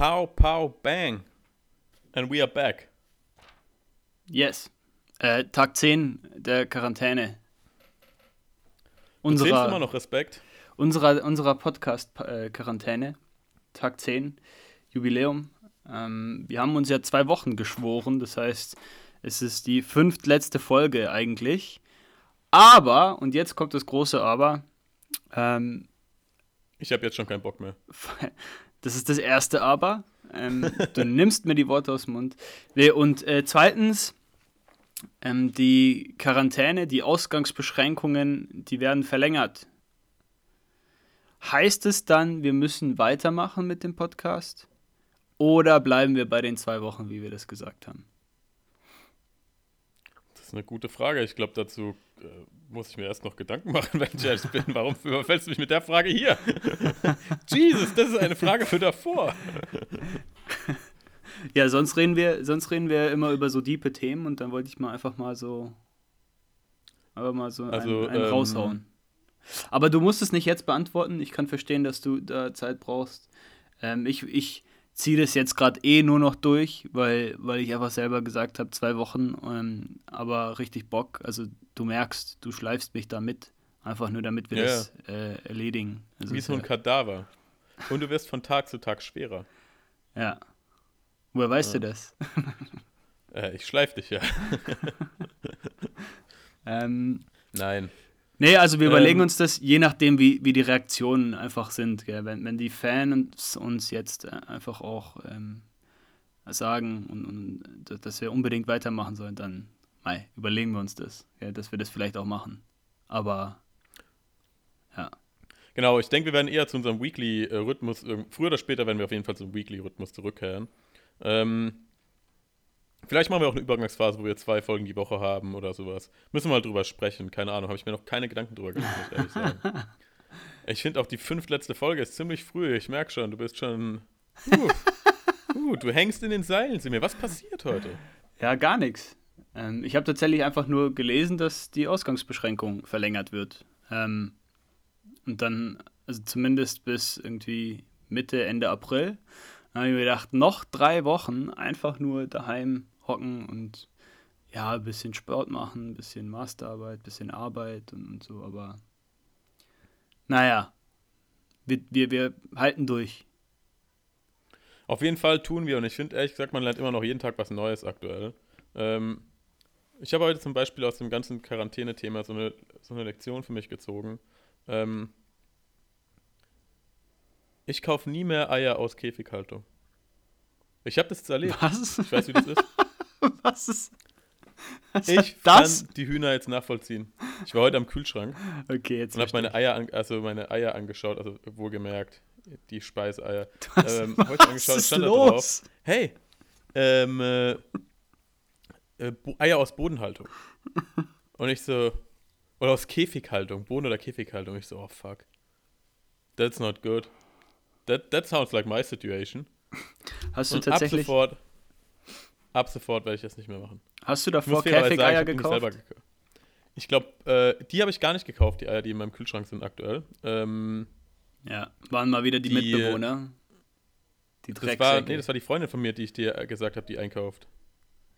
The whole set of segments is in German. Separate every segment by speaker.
Speaker 1: Pow, pow, bang. And we are back.
Speaker 2: Yes. Äh, Tag 10 der Quarantäne.
Speaker 1: Du zählst immer noch Respekt.
Speaker 2: Unserer, unserer Podcast-Quarantäne. Tag 10, Jubiläum. Ähm, wir haben uns ja zwei Wochen geschworen, das heißt, es ist die fünftletzte Folge eigentlich. Aber, und jetzt kommt das große Aber, ähm,
Speaker 1: ich habe jetzt schon keinen Bock mehr.
Speaker 2: Das ist das erste Aber. Ähm, du nimmst mir die Worte aus dem Mund. Und äh, zweitens, ähm, die Quarantäne, die Ausgangsbeschränkungen, die werden verlängert. Heißt es dann, wir müssen weitermachen mit dem Podcast? Oder bleiben wir bei den zwei Wochen, wie wir das gesagt haben?
Speaker 1: Das ist eine gute Frage. Ich glaube, dazu äh, muss ich mir erst noch Gedanken machen, wenn ich ehrlich bin. Warum überfällst du mich mit der Frage hier? Jesus, das ist eine Frage für davor.
Speaker 2: Ja, sonst reden wir, sonst reden wir immer über so diepe Themen und dann wollte ich mal einfach mal so, aber mal so also, einen, einen ähm, raushauen. Aber du musst es nicht jetzt beantworten. Ich kann verstehen, dass du da Zeit brauchst. Ähm, ich ich ziehe das jetzt gerade eh nur noch durch, weil, weil ich einfach selber gesagt habe, zwei Wochen, ähm, aber richtig Bock. Also du merkst, du schleifst mich da mit. Einfach nur, damit wir ja. das äh, erledigen.
Speaker 1: Also Wie so ein Kadaver. Und du wirst von Tag zu Tag schwerer.
Speaker 2: Ja. Woher weißt ja. du das?
Speaker 1: Äh, ich schleif dich ja.
Speaker 2: ähm,
Speaker 1: Nein.
Speaker 2: Nee, also wir ähm, überlegen uns das, je nachdem, wie, wie die Reaktionen einfach sind. Gell? Wenn, wenn die Fans uns jetzt äh, einfach auch ähm, sagen und, und, dass wir unbedingt weitermachen sollen, dann mei, überlegen wir uns das, gell? dass wir das vielleicht auch machen. Aber ja.
Speaker 1: Genau, ich denke, wir werden eher zu unserem Weekly-Rhythmus, früher oder später werden wir auf jeden Fall zum Weekly-Rhythmus zurückkehren. Ähm, Vielleicht machen wir auch eine Übergangsphase, wo wir zwei Folgen die Woche haben oder sowas. Müssen wir mal drüber sprechen. Keine Ahnung, habe ich mir noch keine Gedanken drüber gemacht, muss ich ehrlich sagen. Ich finde auch die fünftletzte Folge ist ziemlich früh. Ich merke schon, du bist schon. Uh, uh, du hängst in den Seilen, Simir. Was passiert heute?
Speaker 2: Ja, gar nichts. Ähm, ich habe tatsächlich einfach nur gelesen, dass die Ausgangsbeschränkung verlängert wird. Ähm, und dann, also zumindest bis irgendwie Mitte, Ende April. Dann habe ich mir gedacht, noch drei Wochen einfach nur daheim hocken und ja, ein bisschen Sport machen, ein bisschen Masterarbeit, ein bisschen Arbeit und, und so, aber naja, wir, wir, wir halten durch.
Speaker 1: Auf jeden Fall tun wir und ich finde ehrlich gesagt, man lernt immer noch jeden Tag was Neues aktuell. Ähm, ich habe heute zum Beispiel aus dem ganzen Quarantäne-Thema so eine, so eine Lektion für mich gezogen. Ähm, ich kaufe nie mehr Eier aus Käfighaltung. Ich habe das jetzt erlebt.
Speaker 2: Was?
Speaker 1: Ich weiß, wie das ist.
Speaker 2: Was ist.
Speaker 1: Was ich das? kann die Hühner jetzt nachvollziehen. Ich war heute am Kühlschrank
Speaker 2: okay, jetzt
Speaker 1: und habe meine Eier, an, also meine Eier angeschaut, also wohlgemerkt, die Speiseier. Ähm, heute angeschaut,
Speaker 2: was stand los? da drauf.
Speaker 1: Hey, ähm, äh, äh, Eier aus Bodenhaltung. Und ich so, oder aus Käfighaltung, Boden- oder Käfighaltung. Ich so, oh fuck. That's not good. That, that sounds like my situation.
Speaker 2: Hast du und tatsächlich.
Speaker 1: Ab sofort, ab sofort werde ich das nicht mehr machen.
Speaker 2: Hast du davor Käfig-Eier gekauft?
Speaker 1: Ich glaube, äh, die habe ich gar nicht gekauft, die Eier, die in meinem Kühlschrank sind aktuell. Ähm,
Speaker 2: ja, waren mal wieder die, die Mitbewohner.
Speaker 1: Die das war, Nee, das war die Freundin von mir, die ich dir gesagt habe, die einkauft.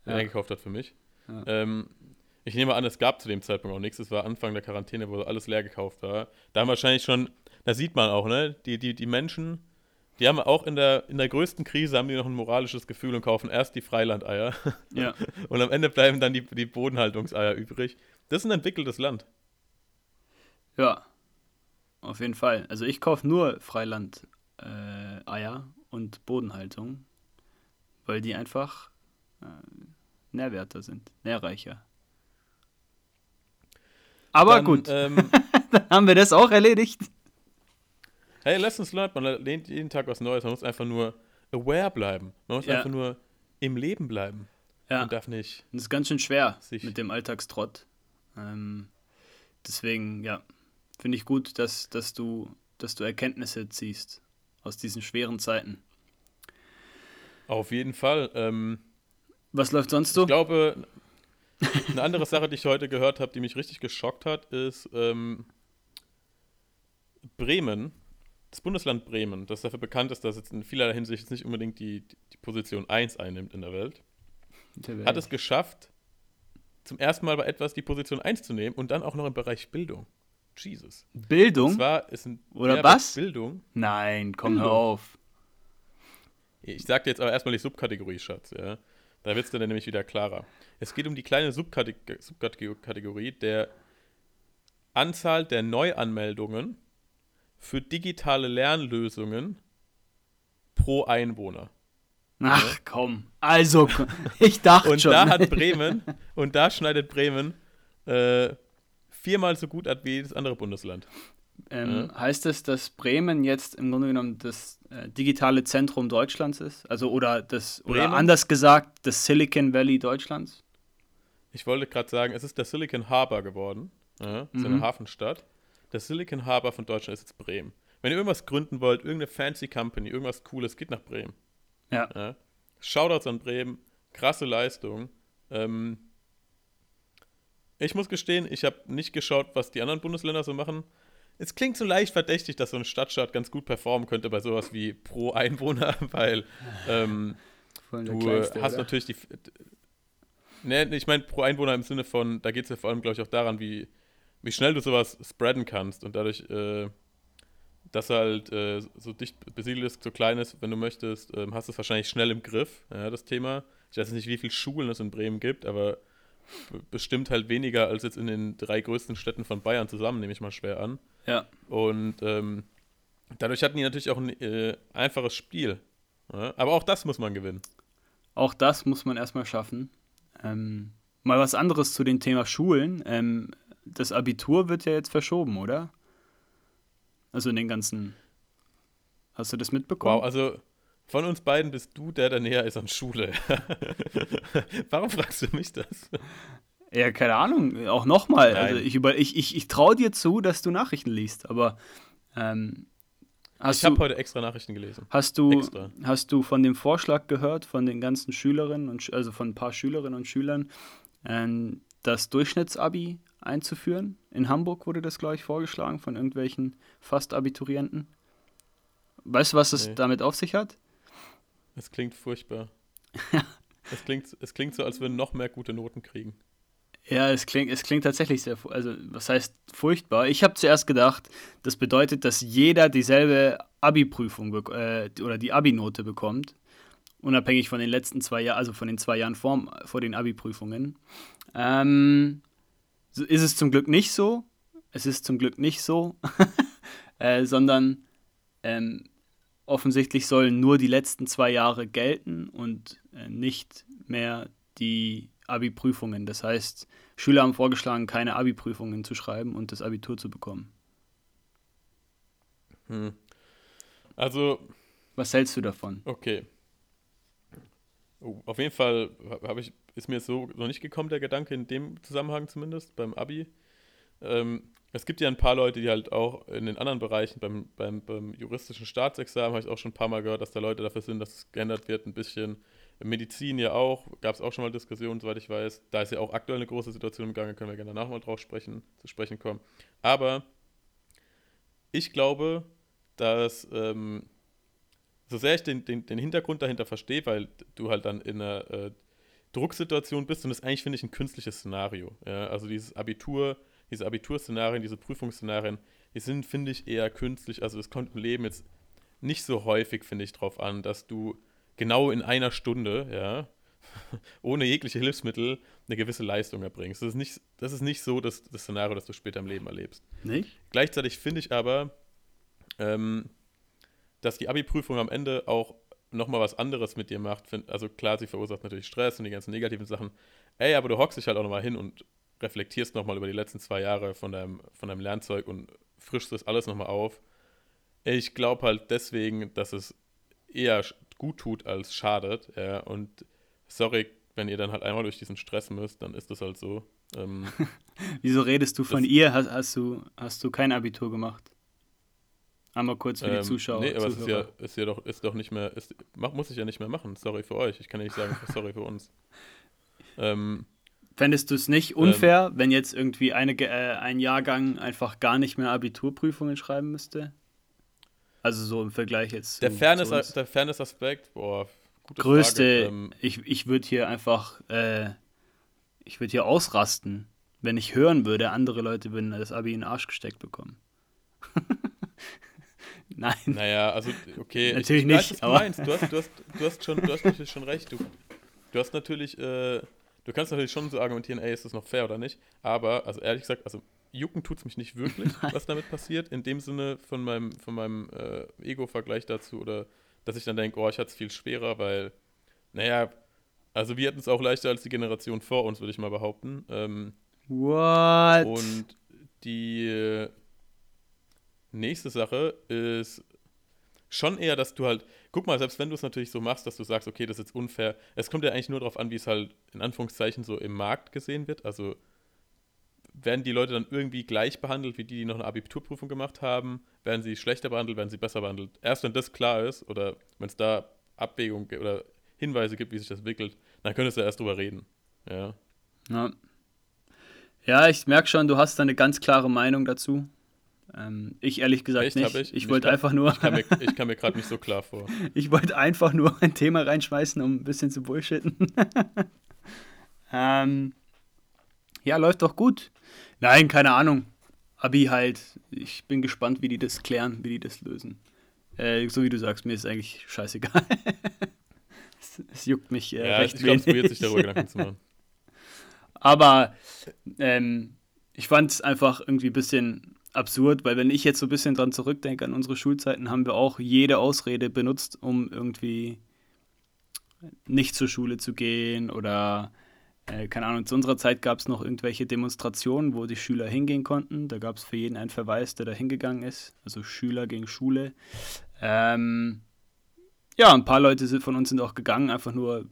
Speaker 1: Ja. eingekauft hat für mich. Ja. Ähm, ich nehme an, es gab zu dem Zeitpunkt auch nichts. Es war Anfang der Quarantäne, wo alles leer gekauft war. Da haben wahrscheinlich schon, da sieht man auch, ne, die, die, die Menschen, die haben auch in der, in der größten Krise haben die noch ein moralisches Gefühl und kaufen erst die Freilandeier.
Speaker 2: Ja.
Speaker 1: Und am Ende bleiben dann die, die Bodenhaltungseier übrig. Das ist ein entwickeltes Land.
Speaker 2: Ja, auf jeden Fall. Also ich kaufe nur Freiland-Eier äh, und Bodenhaltung, weil die einfach nährwerter sind, nährreicher. Aber dann, gut, ähm, dann haben wir das auch erledigt.
Speaker 1: Hey, Lessons learned, man lernt jeden Tag was Neues. Man muss einfach nur aware bleiben. Man muss ja. einfach nur im Leben bleiben.
Speaker 2: Ja.
Speaker 1: Man darf nicht.
Speaker 2: Das ist ganz schön schwer mit dem Alltagstrott. Ähm, deswegen, ja, finde ich gut, dass, dass, du, dass du Erkenntnisse ziehst aus diesen schweren Zeiten.
Speaker 1: Auf jeden Fall. Ähm,
Speaker 2: was läuft sonst so?
Speaker 1: Ich glaube, eine andere Sache, die ich heute gehört habe, die mich richtig geschockt hat, ist ähm, Bremen das Bundesland Bremen, das dafür bekannt ist, dass es in vielerlei Hinsicht nicht unbedingt die, die Position 1 einnimmt in der Welt, der Welt, hat es geschafft, zum ersten Mal bei etwas die Position 1 zu nehmen und dann auch noch im Bereich Bildung. Jesus.
Speaker 2: Bildung?
Speaker 1: Und zwar ist ein
Speaker 2: Oder was?
Speaker 1: Bildung.
Speaker 2: Nein, komm Bildung. hör auf.
Speaker 1: Ich sag dir jetzt aber erstmal die Subkategorie, Schatz, ja. Da wird es dann nämlich wieder klarer. Es geht um die kleine Subkategor Subkategorie der Anzahl der Neuanmeldungen für digitale Lernlösungen pro Einwohner.
Speaker 2: Ach komm, also ich dachte
Speaker 1: und
Speaker 2: schon.
Speaker 1: Und da hat Bremen, und da schneidet Bremen äh, viermal so gut ab wie jedes andere Bundesland.
Speaker 2: Ähm, ja. Heißt das, dass Bremen jetzt im Grunde genommen das äh, digitale Zentrum Deutschlands ist? Also oder das oder anders gesagt das Silicon Valley Deutschlands?
Speaker 1: Ich wollte gerade sagen, es ist der Silicon Harbor geworden, ja, mhm. so eine Hafenstadt. Der Silicon Harbor von Deutschland ist jetzt Bremen. Wenn ihr irgendwas gründen wollt, irgendeine fancy Company, irgendwas Cooles, geht nach Bremen.
Speaker 2: Ja. ja.
Speaker 1: Shoutouts an Bremen, krasse Leistung. Ähm, ich muss gestehen, ich habe nicht geschaut, was die anderen Bundesländer so machen. Es klingt so leicht verdächtig, dass so ein Stadtstaat ganz gut performen könnte bei sowas wie pro Einwohner, weil ähm, du Kleinste, hast oder? natürlich die. Ne, ich meine pro Einwohner im Sinne von, da geht es ja vor allem, glaube ich, auch daran, wie, wie schnell du sowas spreaden kannst und dadurch, äh, dass halt äh, so dicht besiedelt ist, so klein ist, wenn du möchtest, äh, hast du es wahrscheinlich schnell im Griff, ja, das Thema. Ich weiß nicht, wie viele Schulen es in Bremen gibt, aber bestimmt halt weniger als jetzt in den drei größten Städten von Bayern zusammen, nehme ich mal schwer an.
Speaker 2: Ja.
Speaker 1: Und ähm, dadurch hatten die natürlich auch ein äh, einfaches Spiel. Ja? Aber auch das muss man gewinnen.
Speaker 2: Auch das muss man erstmal schaffen. Ähm, mal was anderes zu dem Thema Schulen. Ähm, das Abitur wird ja jetzt verschoben, oder? Also in den ganzen. Hast du das mitbekommen?
Speaker 1: Wow, also von uns beiden bist du der, der näher ist an Schule. Warum fragst du mich das?
Speaker 2: Ja, keine Ahnung. Auch nochmal. Also ich, ich, ich, ich traue dir zu, dass du Nachrichten liest, aber ähm,
Speaker 1: ich habe heute extra Nachrichten gelesen.
Speaker 2: Hast du, hast du von dem Vorschlag gehört, von den ganzen Schülerinnen und also von ein paar Schülerinnen und Schülern, ähm, das Durchschnittsabi einzuführen? In Hamburg wurde das, glaube ich, vorgeschlagen von irgendwelchen Fast-Abiturienten. Weißt du, was es nee. damit auf sich hat?
Speaker 1: Es klingt furchtbar. es, klingt, es klingt so, als würden noch mehr gute Noten kriegen.
Speaker 2: Ja, es klingt, es klingt tatsächlich sehr, also was heißt furchtbar? Ich habe zuerst gedacht, das bedeutet, dass jeder dieselbe Abi-Prüfung äh, oder die Abi-Note bekommt, unabhängig von den letzten zwei Jahren, also von den zwei Jahren vor, vor den Abi-Prüfungen. Ähm, so ist es zum Glück nicht so. Es ist zum Glück nicht so, äh, sondern ähm, offensichtlich sollen nur die letzten zwei Jahre gelten und äh, nicht mehr die Abi-Prüfungen. Das heißt, Schüler haben vorgeschlagen, keine Abi-Prüfungen zu schreiben und das Abitur zu bekommen.
Speaker 1: Hm. Also.
Speaker 2: Was hältst du davon?
Speaker 1: Okay. Oh, auf jeden Fall ich, ist mir so noch nicht gekommen, der Gedanke in dem Zusammenhang zumindest, beim Abi. Ähm, es gibt ja ein paar Leute, die halt auch in den anderen Bereichen, beim, beim, beim juristischen Staatsexamen, habe ich auch schon ein paar Mal gehört, dass da Leute dafür sind, dass es geändert wird, ein bisschen. Medizin ja auch, gab es auch schon mal Diskussionen, soweit ich weiß. Da ist ja auch aktuell eine große Situation im Gange, können wir gerne danach mal drauf sprechen, zu sprechen kommen. Aber ich glaube, dass, ähm, so sehr ich den, den, den Hintergrund dahinter verstehe, weil du halt dann in einer äh, Drucksituation bist und das eigentlich, finde ich, ein künstliches Szenario. Ja? Also dieses Abitur, diese Abiturszenarien, diese Prüfungsszenarien, die sind, finde ich, eher künstlich. Also es kommt im Leben jetzt nicht so häufig, finde ich, drauf an, dass du genau in einer Stunde, ja, ohne jegliche Hilfsmittel eine gewisse Leistung erbringst. Das ist nicht, das ist nicht so das, das Szenario, das du später im Leben erlebst.
Speaker 2: Nicht?
Speaker 1: Gleichzeitig finde ich aber, ähm, dass die Abi-Prüfung am Ende auch nochmal was anderes mit dir macht. Also klar, sie verursacht natürlich Stress und die ganzen negativen Sachen. Ey, aber du hockst dich halt auch nochmal hin und reflektierst nochmal über die letzten zwei Jahre von deinem, von deinem Lernzeug und frischst das alles nochmal auf. Ich glaube halt deswegen, dass es eher gut tut als schadet. Ja, und sorry, wenn ihr dann halt einmal durch diesen Stress müsst, dann ist das halt so. Ähm,
Speaker 2: Wieso redest du von ihr? Hast, hast, du, hast du kein Abitur gemacht? Einmal kurz für die ähm, Zuschauer.
Speaker 1: Nee, aber es ist ja, ist ja doch, ist doch nicht mehr, ist, muss ich ja nicht mehr machen. Sorry für euch. Ich kann ja nicht sagen, sorry für uns.
Speaker 2: Ähm, Fändest du es nicht unfair, ähm, wenn jetzt irgendwie eine, äh, ein Jahrgang einfach gar nicht mehr Abiturprüfungen schreiben müsste? Also so im Vergleich jetzt.
Speaker 1: Der Fairness, der Fairness-Aspekt, boah, gute
Speaker 2: größte,
Speaker 1: Frage. Ähm,
Speaker 2: ich, ich würde hier einfach, äh, ich würde hier ausrasten, wenn ich hören würde, andere Leute würden das Abi in den Arsch gesteckt bekommen. Nein.
Speaker 1: Naja, also, okay.
Speaker 2: Natürlich
Speaker 1: ich, ich weiß,
Speaker 2: nicht,
Speaker 1: du
Speaker 2: aber-
Speaker 1: meinst. Du hast, du, hast, du, hast schon, du hast natürlich schon recht. Du, du hast natürlich, äh, du kannst natürlich schon so argumentieren, ey, ist das noch fair oder nicht? Aber, also ehrlich gesagt, also jucken tut es mich nicht wirklich, was damit passiert. In dem Sinne von meinem, von meinem äh, Ego-Vergleich dazu oder dass ich dann denke, oh, ich hatte es viel schwerer, weil, naja, also wir hatten es auch leichter als die Generation vor uns, würde ich mal behaupten. Ähm,
Speaker 2: What?
Speaker 1: und die äh, nächste Sache ist schon eher, dass du halt, guck mal, selbst wenn du es natürlich so machst, dass du sagst, okay, das ist jetzt unfair, es kommt ja eigentlich nur darauf an, wie es halt in Anführungszeichen so im Markt gesehen wird. Also werden die Leute dann irgendwie gleich behandelt, wie die, die noch eine Abiturprüfung gemacht haben? Werden sie schlechter behandelt, werden sie besser behandelt? Erst wenn das klar ist oder wenn es da Abwägung oder Hinweise gibt, wie sich das entwickelt, dann könntest du erst drüber reden. Ja.
Speaker 2: Ja, ja ich merke schon, du hast da eine ganz klare Meinung dazu. Ähm, ich ehrlich gesagt
Speaker 1: Echt,
Speaker 2: nicht.
Speaker 1: ich?
Speaker 2: Ich wollte
Speaker 1: kann-
Speaker 2: einfach nur,
Speaker 1: Ich kam mir, ich kam mir gerade nicht so klar vor.
Speaker 2: ich wollte einfach nur ein Thema reinschmeißen, um ein bisschen zu bullshitten. ähm, ja, läuft doch gut. Nein, keine Ahnung. Abi halt. Ich bin gespannt, wie die das klären, wie die das lösen. Äh, so wie du sagst, mir ist eigentlich scheißegal. es, es juckt mich äh,
Speaker 1: Ja,
Speaker 2: recht
Speaker 1: ich glaube, es
Speaker 2: wenig.
Speaker 1: wird sich darüber Gedanken zu machen.
Speaker 2: Aber ähm, ich fand es einfach irgendwie ein bisschen absurd, weil wenn ich jetzt so ein bisschen dran zurückdenke an unsere Schulzeiten, haben wir auch jede Ausrede benutzt, um irgendwie nicht zur Schule zu gehen oder äh, keine Ahnung, zu unserer Zeit gab es noch irgendwelche Demonstrationen, wo die Schüler hingehen konnten. Da gab es für jeden einen Verweis, der da hingegangen ist. Also Schüler gegen Schule. Ähm, ja, ein paar Leute von uns sind auch gegangen, einfach nur,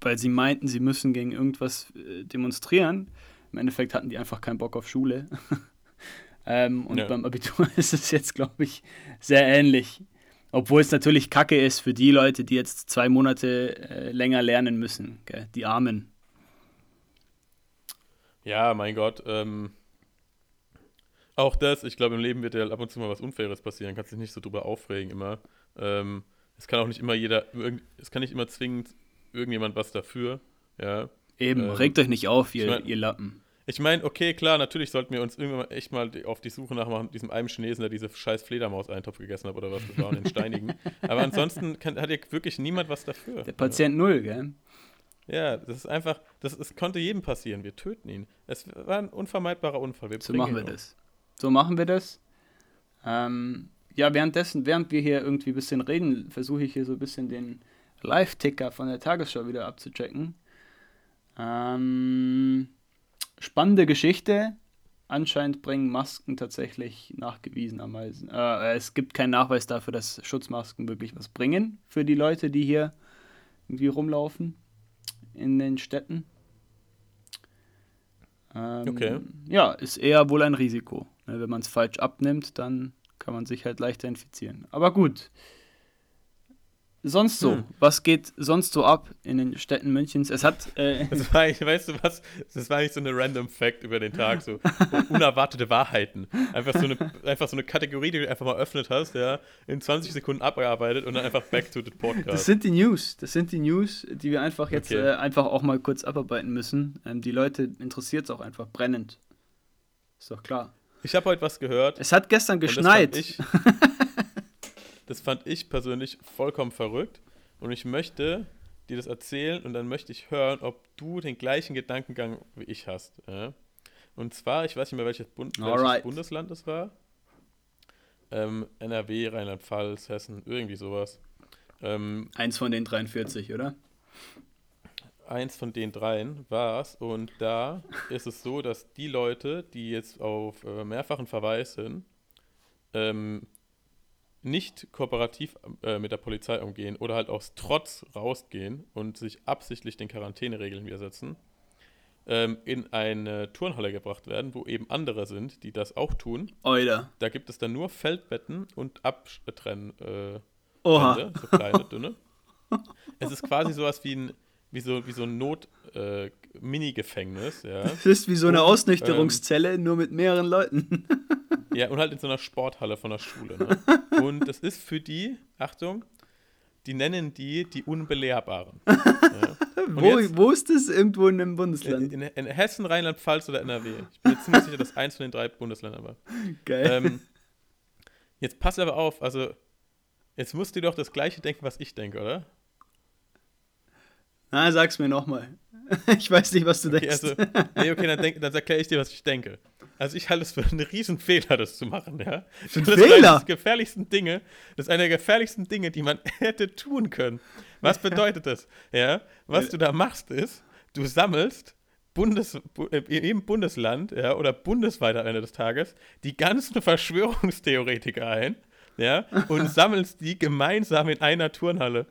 Speaker 2: weil sie meinten, sie müssen gegen irgendwas äh, demonstrieren. Im Endeffekt hatten die einfach keinen Bock auf Schule. ähm, und
Speaker 1: Ja.
Speaker 2: beim Abitur ist es jetzt, glaube ich, sehr ähnlich. Obwohl es natürlich kacke ist für die Leute, die jetzt zwei Monate äh, länger lernen müssen. Gell? Die Armen.
Speaker 1: Ja, mein Gott. Ähm, auch das, ich glaube, im Leben wird ja ab und zu mal was Unfaires passieren. Kannst dich nicht so drüber aufregen immer. Ähm, es kann auch nicht immer jeder, irgend, es kann nicht immer zwingend irgendjemand was dafür. Ja.
Speaker 2: Eben,
Speaker 1: Ähm,
Speaker 2: regt euch nicht auf, ihr,
Speaker 1: ich mein-
Speaker 2: ihr Lappen.
Speaker 1: Ich meine, okay, klar, natürlich sollten wir uns irgendwann echt mal auf die Suche nach machen, diesem einen Chinesen, der diese scheiß Fledermaus-Eintopf gegessen hat oder was das war, den Steinigen. Aber ansonsten kann, hat ja wirklich niemand was dafür.
Speaker 2: Der Patient Null, gell?
Speaker 1: Ja, das ist einfach, das, es konnte jedem passieren. Wir töten ihn. Es war ein unvermeidbarer Unfall. Wir
Speaker 2: So machen wir
Speaker 1: um.
Speaker 2: das. So machen wir das. Ähm, ja, währenddessen, während wir hier irgendwie ein bisschen reden, versuche ich hier so ein bisschen den Live-Ticker von der Tagesschau wieder abzuchecken. Ähm, spannende Geschichte. Anscheinend bringen Masken tatsächlich nachgewiesenerweise. Äh, es gibt keinen Nachweis dafür, dass Schutzmasken wirklich was bringen für die Leute, die hier irgendwie rumlaufen in den Städten. Ähm,
Speaker 1: Okay.
Speaker 2: Ja, ist eher wohl ein Risiko. Ne, wenn man es falsch abnimmt, dann kann man sich halt leichter infizieren. Aber gut. Sonst so,
Speaker 1: Hm.
Speaker 2: was geht sonst so ab in den Städten Münchens? Es hat, äh,
Speaker 1: Das war, eigentlich- weißt du was? Das war eigentlich so eine random Fact über den Tag, so unerwartete Wahrheiten. Einfach so eine, einfach so eine Kategorie, die du einfach mal öffnet hast, ja, in 20 Sekunden abgearbeitet und dann einfach back to the
Speaker 2: das
Speaker 1: podcast.
Speaker 2: sind die News. Das sind die News, die wir einfach jetzt
Speaker 1: Okay.
Speaker 2: äh, einfach auch mal kurz abarbeiten müssen. Ähm, die Leute interessiert es auch einfach brennend. Ist doch klar.
Speaker 1: Ich habe heute was gehört.
Speaker 2: Es hat gestern
Speaker 1: das
Speaker 2: geschneit.
Speaker 1: Das fand ich persönlich vollkommen verrückt. Und ich möchte dir das erzählen und dann möchte ich hören, ob du den gleichen Gedankengang wie ich hast. Und zwar, ich weiß nicht mehr, welches, Bund welches. Bundesland es war. Ähm, NRW, Rheinland-Pfalz, Hessen, irgendwie sowas. Ähm,
Speaker 2: Eins von den 43, oder?
Speaker 1: eins von den dreien war es. Und da ist es so, dass die Leute, die jetzt auf äh, mehrfachen Verweis sind, ähm, nicht kooperativ äh, mit der Polizei umgehen oder halt aus Trotz rausgehen und sich absichtlich den Quarantäneregeln widersetzen, ähm, in eine Turnhalle gebracht werden, wo eben andere sind, die das auch tun.
Speaker 2: Oida.
Speaker 1: Da gibt es dann nur Feldbetten und Abtrenn. Äh,
Speaker 2: Oha.
Speaker 1: Wände, so kleine, dünne. Es ist quasi sowas wie ein wie so, wie so ein Not-Mini-Gefängnis. ja.
Speaker 2: Das ist wie so eine Ausnüchterungszelle, nur mit mehreren Leuten.
Speaker 1: Ja, und halt in so einer Sporthalle von der Schule. Ne? Und das ist für die, Achtung, die nennen die die Unbelehrbaren. Ja.
Speaker 2: Wo,
Speaker 1: jetzt-
Speaker 2: wo ist das? Irgendwo in einem Bundesland.
Speaker 1: in, in Hessen, Rheinland-Pfalz oder NRW. Ich bin jetzt ziemlich sicher, dass eins von den drei Bundesländern war.
Speaker 2: Geil.
Speaker 1: Ähm, jetzt pass aber auf, also jetzt musst du doch das gleiche denken, was ich denke, oder?
Speaker 2: Na, sag's mir nochmal. Ich weiß nicht, was du
Speaker 1: Okay,
Speaker 2: denkst.
Speaker 1: also, nee, okay, dann, denk, dann erkläre ich dir, was ich denke. Also ich halte es für einen riesen Fehler, das zu machen, ja.
Speaker 2: Einen
Speaker 1: das ist
Speaker 2: Fehler?
Speaker 1: eines der gefährlichsten Dinge, das ist einer der gefährlichsten Dinge, die man hätte tun können. Was bedeutet das? Ja, was du da machst ist, du sammelst Bundes, bu- äh, im Bundesland, ja, oder bundesweit am Ende des Tages, die ganzen Verschwörungstheoretiker ein, ja, und sammelst die gemeinsam in einer Turnhalle.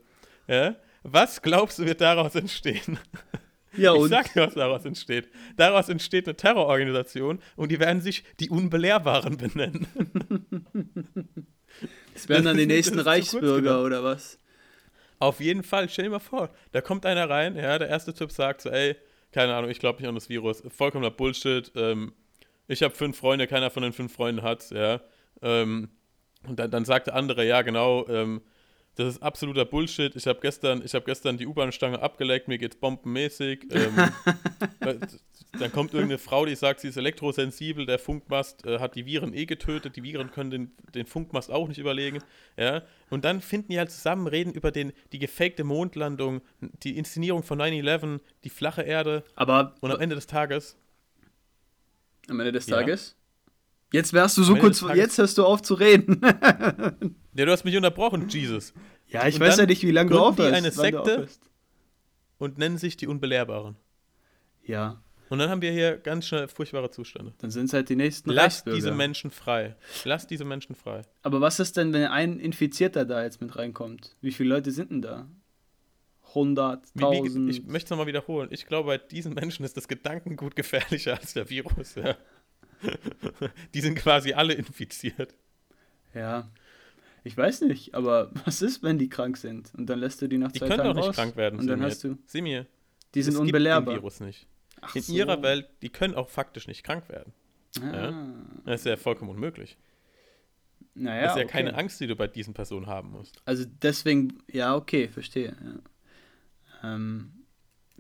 Speaker 1: Ja. Was glaubst du, wird daraus entstehen?
Speaker 2: ja,
Speaker 1: Ich
Speaker 2: und
Speaker 1: sag dir, was daraus entsteht. Daraus entsteht eine Terrororganisation und die werden sich die Unbelehrbaren benennen.
Speaker 2: das wären dann die nächsten Reichsbürger oder was?
Speaker 1: Auf jeden Fall, stell dir mal vor, da kommt einer rein, ja, der erste Typ sagt so, ey, keine Ahnung, ich glaube nicht an das Virus, vollkommener Bullshit, ähm, ich habe fünf Freunde, keiner von den fünf Freunden hat's, ja, ähm, und dann, dann sagt der andere, ja, genau, ähm, das ist absoluter Bullshit, ich habe gestern, ich habe gestern die U-Bahn-Stange abgeleckt, mir geht's bombenmäßig, ähm, äh, dann kommt irgendeine Frau, die sagt, sie ist elektrosensibel, der Funkmast äh, hat die Viren eh getötet, die Viren können den, den Funkmast auch nicht überlegen. Ja? Und dann finden die halt zusammen, reden über den, die gefakte Mondlandung, die Inszenierung von 9-11, die flache Erde
Speaker 2: Aber
Speaker 1: und am Ende des Tages,
Speaker 2: am Ende des. Tages? Jetzt wärst du so kurz, jetzt hörst du auf zu reden.
Speaker 1: ja, du hast mich unterbrochen, Jesus.
Speaker 2: ja, ich
Speaker 1: Und
Speaker 2: weiß ja nicht, wie lange du
Speaker 1: gründen die
Speaker 2: aufhörst.
Speaker 1: eine Sekte?
Speaker 2: aufhörst.
Speaker 1: Und nennen sich die Unbelehrbaren.
Speaker 2: Ja,
Speaker 1: Und dann haben wir hier ganz schnell furchtbare Zustände.
Speaker 2: dann sind es halt die nächsten
Speaker 1: Lass
Speaker 2: Reichsbürger.
Speaker 1: diese Menschen frei. Lass diese Menschen frei.
Speaker 2: Aber was ist denn, wenn ein Infizierter da jetzt mit reinkommt? Wie viele Leute sind denn da? 100,
Speaker 1: Wie, wie,
Speaker 2: 1000?
Speaker 1: ich möchte es nochmal wiederholen. Ich glaube, bei diesen Menschen ist das Gedankengut gefährlicher als der Virus. Ja. Die sind quasi alle infiziert.
Speaker 2: Ja. Ich weiß nicht, aber was ist, wenn die krank sind? Und dann lässt du die nach
Speaker 1: Die
Speaker 2: zwei
Speaker 1: können
Speaker 2: Tagen
Speaker 1: doch nicht
Speaker 2: raus.
Speaker 1: krank werden.
Speaker 2: Und dann
Speaker 1: Semir.
Speaker 2: hast du,
Speaker 1: Semir,
Speaker 2: die sind
Speaker 1: es gibt
Speaker 2: unbelehrbar.
Speaker 1: den Virus nicht.
Speaker 2: Ach
Speaker 1: In
Speaker 2: so.
Speaker 1: ihrer Welt, die können auch faktisch nicht krank werden.
Speaker 2: Ah.
Speaker 1: Das ist ja vollkommen unmöglich.
Speaker 2: Naja,
Speaker 1: das ist ja
Speaker 2: okay.
Speaker 1: keine Angst, die du bei diesen Personen haben musst.
Speaker 2: Also deswegen, ja, okay, verstehe. Ja. Ähm,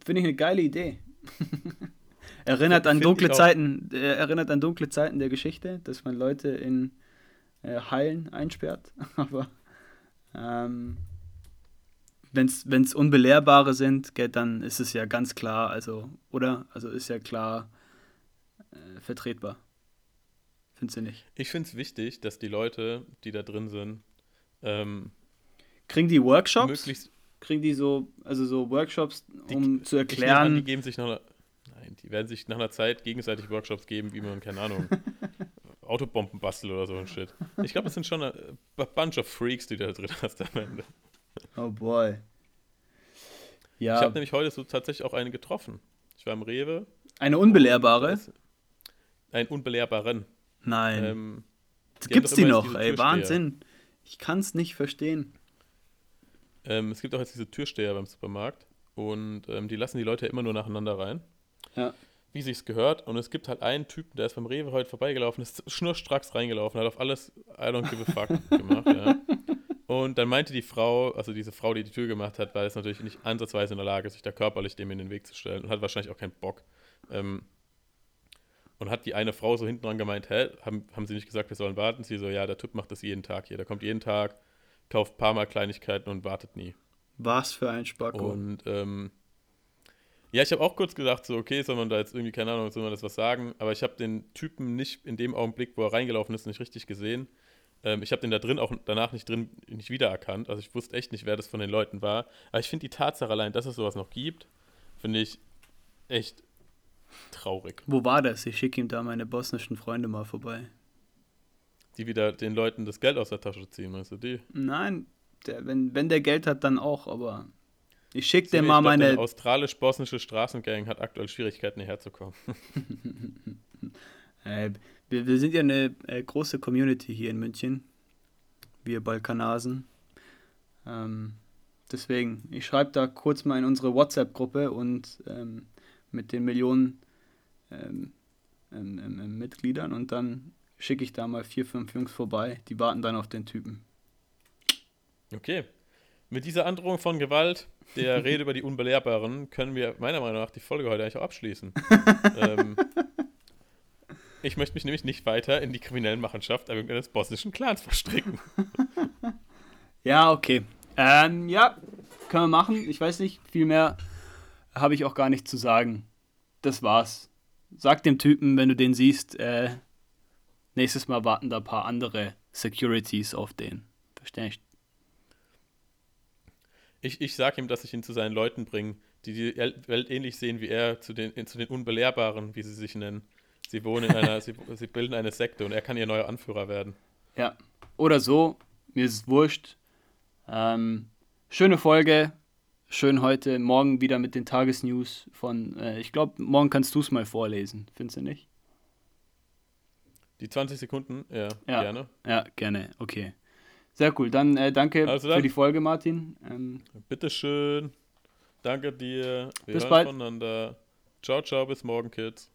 Speaker 2: Finde ich eine geile Idee. erinnert an dunkle. Zeiten, äh, erinnert an dunkle Zeiten der Geschichte, dass man Leute in äh, Hallen einsperrt. Aber ähm, wenn es Unbelehrbare sind, gell, dann ist es ja ganz klar, also, oder? Also ist ja klar äh, vertretbar. Findest du nicht?
Speaker 1: Ich finde es wichtig, dass die Leute, die da drin sind, ähm,
Speaker 2: Kriegen die Workshops?
Speaker 1: möglichst
Speaker 2: Kriegen die so, also so Workshops,
Speaker 1: Die-
Speaker 2: um zu
Speaker 1: Ich nehme an,
Speaker 2: erklären,
Speaker 1: die geben sich nach einer, nein, die werden sich nach einer Zeit gegenseitig Workshops geben, wie man, keine Ahnung, Autobomben bastelt oder so ein Shit. Ich glaube, das sind schon eine a bunch of Freaks, die du da drin hast am Ende.
Speaker 2: Oh boy.
Speaker 1: Ich
Speaker 2: Ja,
Speaker 1: habe nämlich heute so tatsächlich auch eine getroffen. Ich war im Rewe.
Speaker 2: eine unbelehrbare?
Speaker 1: Ein Unbelehrbaren.
Speaker 2: Nein.
Speaker 1: Ähm, die
Speaker 2: gibt's die noch, ey. Wahnsinn. Ich kann's nicht verstehen.
Speaker 1: ähm, es gibt auch jetzt diese Türsteher beim Supermarkt und ähm, die lassen die Leute immer nur nacheinander rein.
Speaker 2: Ja.
Speaker 1: Wie sich's gehört. Und es gibt halt einen Typen, der ist beim Rewe heute vorbeigelaufen, ist schnurstracks reingelaufen, hat auf alles I don't give a fuck gemacht, ja. Und dann meinte die Frau, also diese Frau, die die Tür gemacht hat, war jetzt natürlich nicht ansatzweise in der Lage, sich da körperlich dem in den Weg zu stellen und hat wahrscheinlich auch keinen Bock. Ähm, und hat die eine Frau so hinten dran gemeint, hä, haben, haben sie nicht gesagt, wir sollen warten? Sie so, ja, der Typ macht das jeden Tag hier. Der kommt jeden Tag, kauft ein paar Mal Kleinigkeiten und wartet nie.
Speaker 2: Was für ein Spacko.
Speaker 1: Und ähm, ja, ich habe auch kurz gedacht, so, okay, soll man da jetzt irgendwie, keine Ahnung, soll man das was sagen? Aber ich habe den Typen nicht in dem Augenblick, wo er reingelaufen ist, nicht richtig gesehen. Ähm, ich habe den da drin auch danach nicht drin nicht wiedererkannt. Also ich wusste echt nicht, wer das von den Leuten war. Aber ich finde die Tatsache allein, dass es sowas noch gibt, finde ich echt traurig.
Speaker 2: Wo war das? Ich schicke ihm da meine bosnischen Freunde mal vorbei.
Speaker 1: Die wieder den Leuten das Geld aus der Tasche ziehen, meinst du die?
Speaker 2: Nein, der, wenn, wenn der Geld hat, dann auch, aber ich schicke
Speaker 1: mir,
Speaker 2: mal
Speaker 1: glaub,
Speaker 2: meine.
Speaker 1: Eine australisch-bosnische Straßengang hat aktuell Schwierigkeiten, hierher zu kommen.
Speaker 2: Äh, wir, wir sind ja eine äh, große Community hier in München. Wir Balkanasen. Ähm, Deswegen, ich schreibe da kurz mal in unsere WhatsApp-Gruppe und ähm, mit den Millionen ähm, ähm, ähm, ähm Mitgliedern und dann schicke ich da mal vier, fünf Jungs vorbei. Die warten dann auf den Typen.
Speaker 1: Okay. Mit dieser Androhung von Gewalt, der Rede über die Unbelehrbaren, können wir meiner Meinung nach die Folge heute eigentlich auch abschließen. ähm, ich möchte mich nämlich nicht weiter in die kriminellen Machenschaften irgendeines bosnischen Clans verstricken.
Speaker 2: ja, okay. Ähm, ja, können wir machen. Ich weiß nicht, viel mehr habe ich auch gar nicht zu sagen. Das war's. Sag dem Typen, wenn du den siehst, äh, nächstes Mal warten da ein paar andere Securities auf den. Verstehst
Speaker 1: ich, ich sag ihm, dass ich ihn zu seinen Leuten bringe, die die Welt ähnlich sehen wie er, zu den, zu den Unbelehrbaren, wie sie sich nennen. Sie wohnen in einer, sie, sie bilden eine Sekte und er kann ihr neuer Anführer werden.
Speaker 2: Ja. Oder so, mir ist es wurscht. Ähm, schöne Folge. Schön heute. Morgen wieder mit den Tagesnews von, äh, ich glaube, morgen kannst du es mal vorlesen. Findest du nicht?
Speaker 1: Die 20 Sekunden? Ja,
Speaker 2: ja, gerne. Ja, gerne. Okay. Sehr cool. Dann äh, danke also dann, für die Folge, Martin. Ähm,
Speaker 1: bitteschön. Danke dir.
Speaker 2: Wir bis bald.
Speaker 1: voneinander. Ciao, ciao. Bis morgen, Kids.